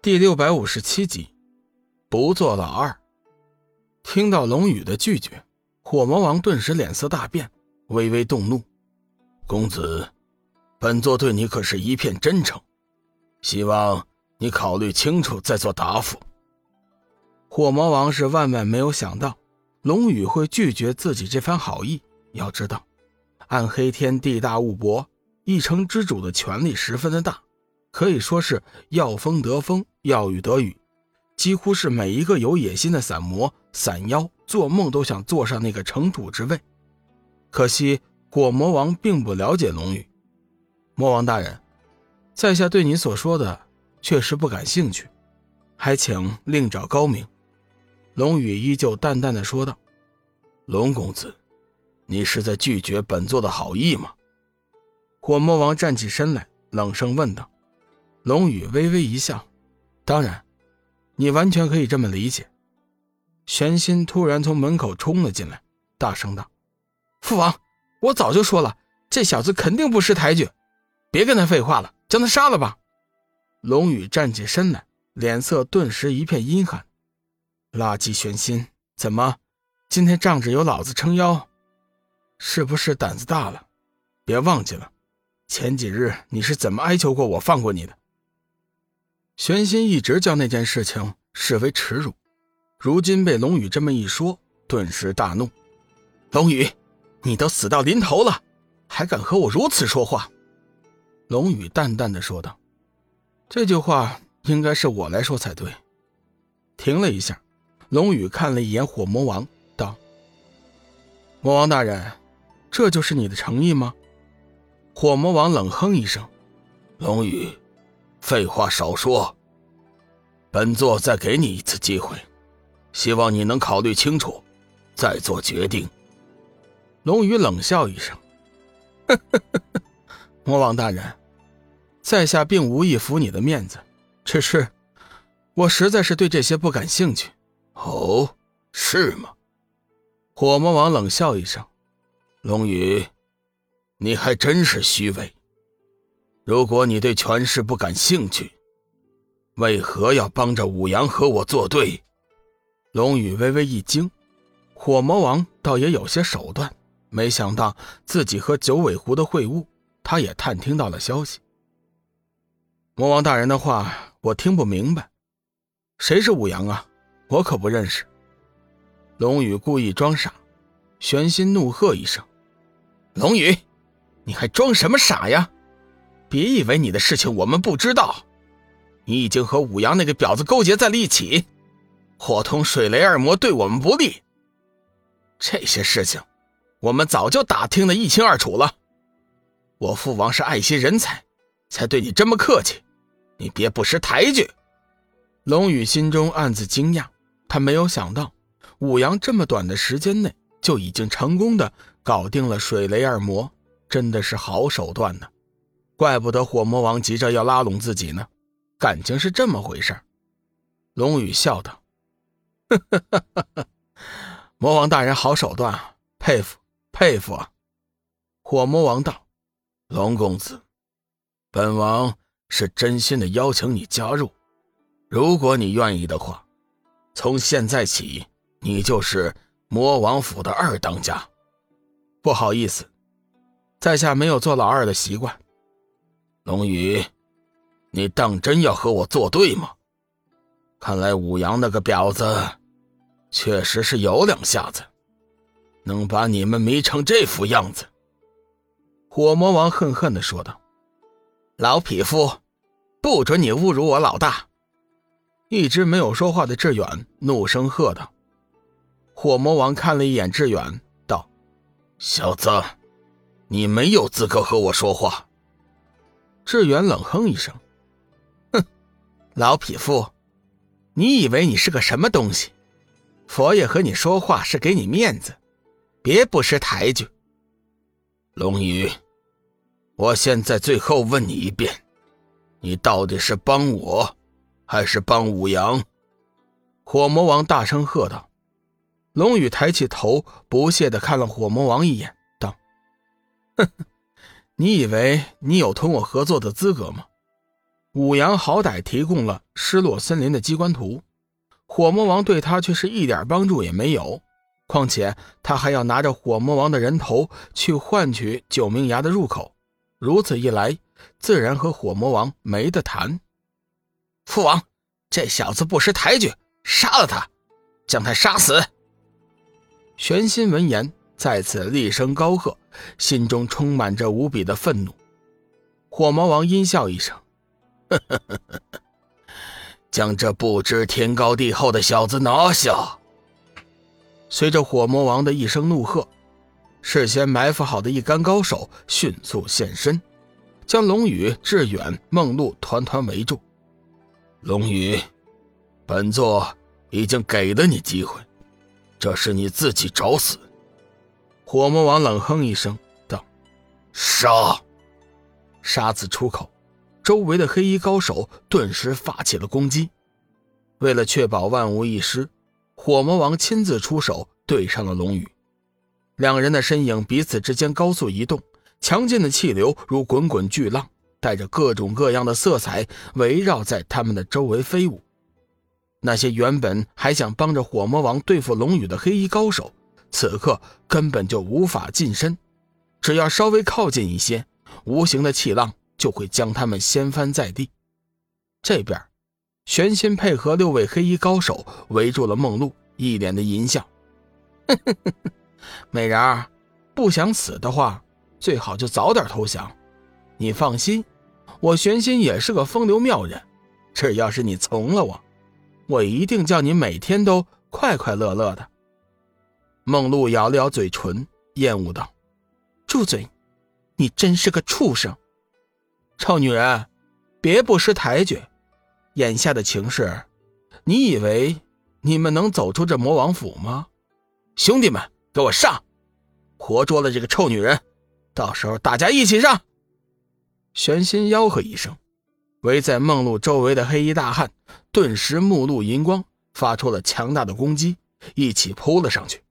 第六百五十七集，不做老二。听到龙宇的拒绝，火魔王顿时脸色大变，微微动怒：“公子，本座对你可是一片真诚，希望你考虑清楚再做答复。”火魔王是万万没有想到，龙宇会拒绝自己这番好意。要知道，暗黑天地大物博，一城之主的权力十分的大。可以说是要风得风，要雨得雨，几乎是每一个有野心的散魔、散妖，做梦都想坐上那个城主之位。可惜火魔王并不了解龙宇。魔王大人，在下对你所说的确实不感兴趣，还请另找高明。龙宇依旧淡淡的说道：“龙公子，你是在拒绝本座的好意吗？”火魔王站起身来，冷声问道。龙宇微微一笑，当然，你完全可以这么理解。玄心突然从门口冲了进来，大声道：“父王，我早就说了，这小子肯定不识抬举，别跟他废话了，将他杀了吧。”龙宇站起身来，脸色顿时一片阴寒。垃圾玄心，怎么，今天仗着有老子撑腰，是不是胆子大了？别忘记了，前几日你是怎么哀求过我放过你的？玄心一直将那件事情视为耻辱，如今被龙宇这么一说，顿时大怒：“龙宇，你都死到临头了，还敢和我如此说话？”龙宇淡淡的说道：“这句话应该是我来说才对。”停了一下，龙宇看了一眼火魔王，道：“魔王大人，这就是你的诚意吗？”火魔王冷哼一声：“龙宇。”废话少说，本座再给你一次机会，希望你能考虑清楚，再做决定。龙宇冷笑一声：“ 魔王大人，在下并无意服你的面子，只是我实在是对这些不感兴趣。”哦，是吗？火魔王冷笑一声：“龙宇，你还真是虚伪。”如果你对权势不感兴趣，为何要帮着武阳和我作对？龙宇微微一惊，火魔王倒也有些手段，没想到自己和九尾狐的会晤，他也探听到了消息。魔王大人的话我听不明白，谁是武阳啊？我可不认识。龙宇故意装傻，玄心怒喝一声：“龙宇，你还装什么傻呀？”别以为你的事情我们不知道，你已经和武阳那个婊子勾结在了一起，伙同水雷二魔对我们不利。这些事情，我们早就打听的一清二楚了。我父王是爱惜人才，才对你这么客气，你别不识抬举。龙宇心中暗自惊讶，他没有想到武阳这么短的时间内就已经成功的搞定了水雷二魔，真的是好手段呢。怪不得火魔王急着要拉拢自己呢，感情是这么回事。龙宇笑道：“魔王大人好手段啊，佩服佩服啊！”火魔王道：“龙公子，本王是真心的邀请你加入，如果你愿意的话，从现在起，你就是魔王府的二当家。不好意思，在下没有做老二的习惯。”龙宇，你当真要和我作对吗？看来武阳那个婊子确实是有两下子，能把你们迷成这副样子。火魔王恨恨的说道：“老匹夫，不准你侮辱我老大！”一直没有说话的志远怒声喝道。火魔王看了一眼志远，道：“小子，你没有资格和我说话。”志远冷哼一声：“哼，老匹夫，你以为你是个什么东西？佛爷和你说话是给你面子，别不识抬举。”龙宇，我现在最后问你一遍，你到底是帮我，还是帮武阳？”火魔王大声喝道。龙宇抬起头，不屑的看了火魔王一眼，道：“哼哼。”你以为你有同我合作的资格吗？五阳好歹提供了失落森林的机关图，火魔王对他却是一点帮助也没有。况且他还要拿着火魔王的人头去换取九明崖的入口，如此一来，自然和火魔王没得谈。父王，这小子不识抬举，杀了他，将他杀死！玄心闻言，再次厉声高喝，心中充满着无比的愤怒。火魔王阴笑一声。将这不知天高地厚的小子拿下！随着火魔王的一声怒喝，事先埋伏好的一干高手迅速现身，将龙宇、志远、梦露团团围住。龙宇，本座已经给了你机会，这是你自己找死！火魔王冷哼一声道：“杀！”杀字出口。周围的黑衣高手顿时发起了攻击。为了确保万无一失，火魔王亲自出手对上了龙宇。两人的身影彼此之间高速移动，强劲的气流如滚滚巨浪，带着各种各样的色彩围绕在他们的周围飞舞。那些原本还想帮着火魔王对付龙宇的黑衣高手，此刻根本就无法近身。只要稍微靠近一些，无形的气浪。就会将他们掀翻在地。这边，玄心配合六位黑衣高手围住了梦露，一脸的淫笑：“ 美人儿，不想死的话，最好就早点投降。你放心，我玄心也是个风流妙人，只要是你从了我，我一定叫你每天都快快乐乐的。”梦露咬了咬嘴唇，厌恶道：“住嘴！你真是个畜生！”臭女人，别不识抬举！眼下的情势，你以为你们能走出这魔王府吗？兄弟们，给我上！活捉了这个臭女人，到时候大家一起上！玄心吆喝一声，围在梦露周围的黑衣大汉顿时目露银光，发出了强大的攻击，一起扑了上去。